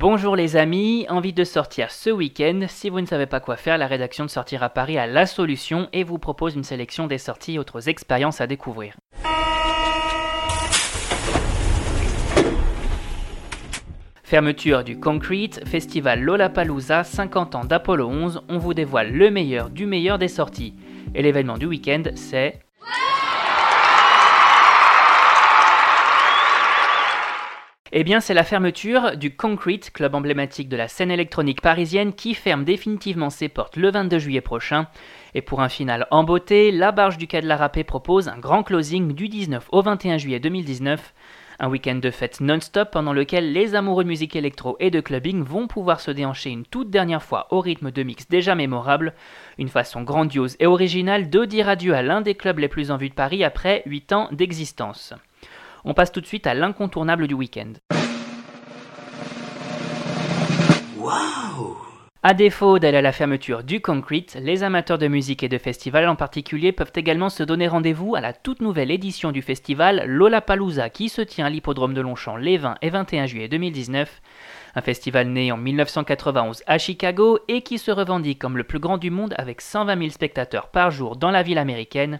Bonjour les amis, envie de sortir ce week-end Si vous ne savez pas quoi faire, la rédaction de Sortir à Paris a la solution et vous propose une sélection des sorties et autres expériences à découvrir. Fermeture du Concrete, festival Lollapalooza, 50 ans d'Apollo 11, on vous dévoile le meilleur du meilleur des sorties. Et l'événement du week-end, c'est... Eh bien, c'est la fermeture du Concrete, club emblématique de la scène électronique parisienne, qui ferme définitivement ses portes le 22 juillet prochain. Et pour un final en beauté, la barge du Quai de la Rapée propose un grand closing du 19 au 21 juillet 2019. Un week-end de fête non-stop pendant lequel les amoureux de musique électro et de clubbing vont pouvoir se déhancher une toute dernière fois au rythme de mix déjà mémorable. Une façon grandiose et originale de dire adieu à l'un des clubs les plus en vue de Paris après 8 ans d'existence. On passe tout de suite à l'incontournable du week-end. A défaut d'aller à la fermeture du Concrete, les amateurs de musique et de festival en particulier peuvent également se donner rendez-vous à la toute nouvelle édition du festival Lollapalooza qui se tient à l'hippodrome de Longchamp les 20 et 21 juillet 2019. Un festival né en 1991 à Chicago et qui se revendique comme le plus grand du monde avec 120 000 spectateurs par jour dans la ville américaine.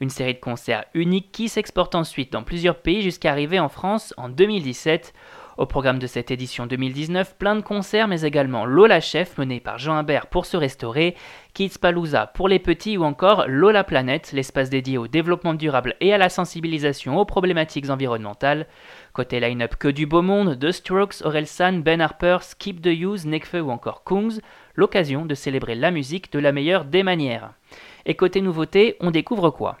Une série de concerts uniques qui s'exporte ensuite dans plusieurs pays jusqu'à arriver en France en 2017. Au programme de cette édition 2019, plein de concerts, mais également Lola Chef, mené par Jean Imbert pour se restaurer, Kids Palooza pour les petits ou encore Lola Planète, l'espace dédié au développement durable et à la sensibilisation aux problématiques environnementales. Côté line-up que du beau monde, The Strokes, Orelsan, Ben Harper, Skip the Use, Nekfeu ou encore Kungs, l'occasion de célébrer la musique de la meilleure des manières. Et côté nouveauté, on découvre quoi?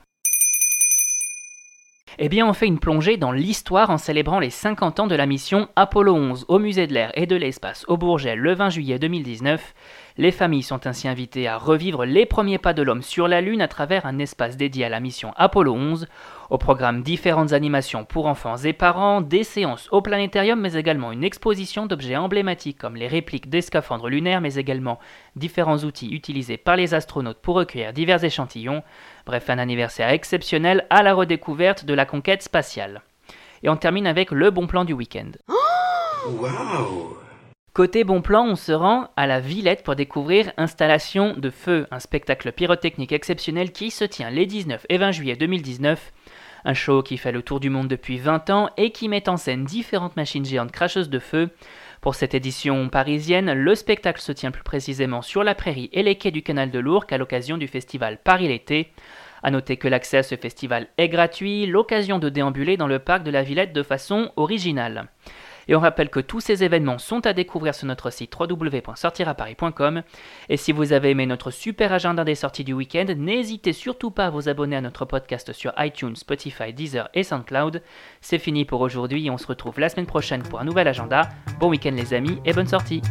Eh bien, on fait une plongée dans l'histoire en célébrant les 50 ans de la mission Apollo 11 au Musée de l'air et de l'espace au Bourget le 20 juillet 2019. Les familles sont ainsi invitées à revivre les premiers pas de l'homme sur la Lune à travers un espace dédié à la mission Apollo 11. Au programme différentes animations pour enfants et parents, des séances au planétarium, mais également une exposition d'objets emblématiques comme les répliques des scaphandres lunaires, mais également différents outils utilisés par les astronautes pour recueillir divers échantillons. Bref, un anniversaire exceptionnel à la redécouverte de la conquête spatiale. Et on termine avec le bon plan du week-end. Côté bon plan, on se rend à la Villette pour découvrir Installation de Feu, un spectacle pyrotechnique exceptionnel qui se tient les 19 et 20 juillet 2019. Un show qui fait le tour du monde depuis 20 ans et qui met en scène différentes machines géantes cracheuses de feu. Pour cette édition parisienne, le spectacle se tient plus précisément sur la prairie et les quais du canal de l'Ourcq à l'occasion du festival Paris l'été. A noter que l'accès à ce festival est gratuit, l'occasion de déambuler dans le parc de la Villette de façon originale. Et on rappelle que tous ces événements sont à découvrir sur notre site www.sortiraparis.com. Et si vous avez aimé notre super agenda des sorties du week-end, n'hésitez surtout pas à vous abonner à notre podcast sur iTunes, Spotify, Deezer et SoundCloud. C'est fini pour aujourd'hui et on se retrouve la semaine prochaine pour un nouvel agenda. Bon week-end les amis et bonne sortie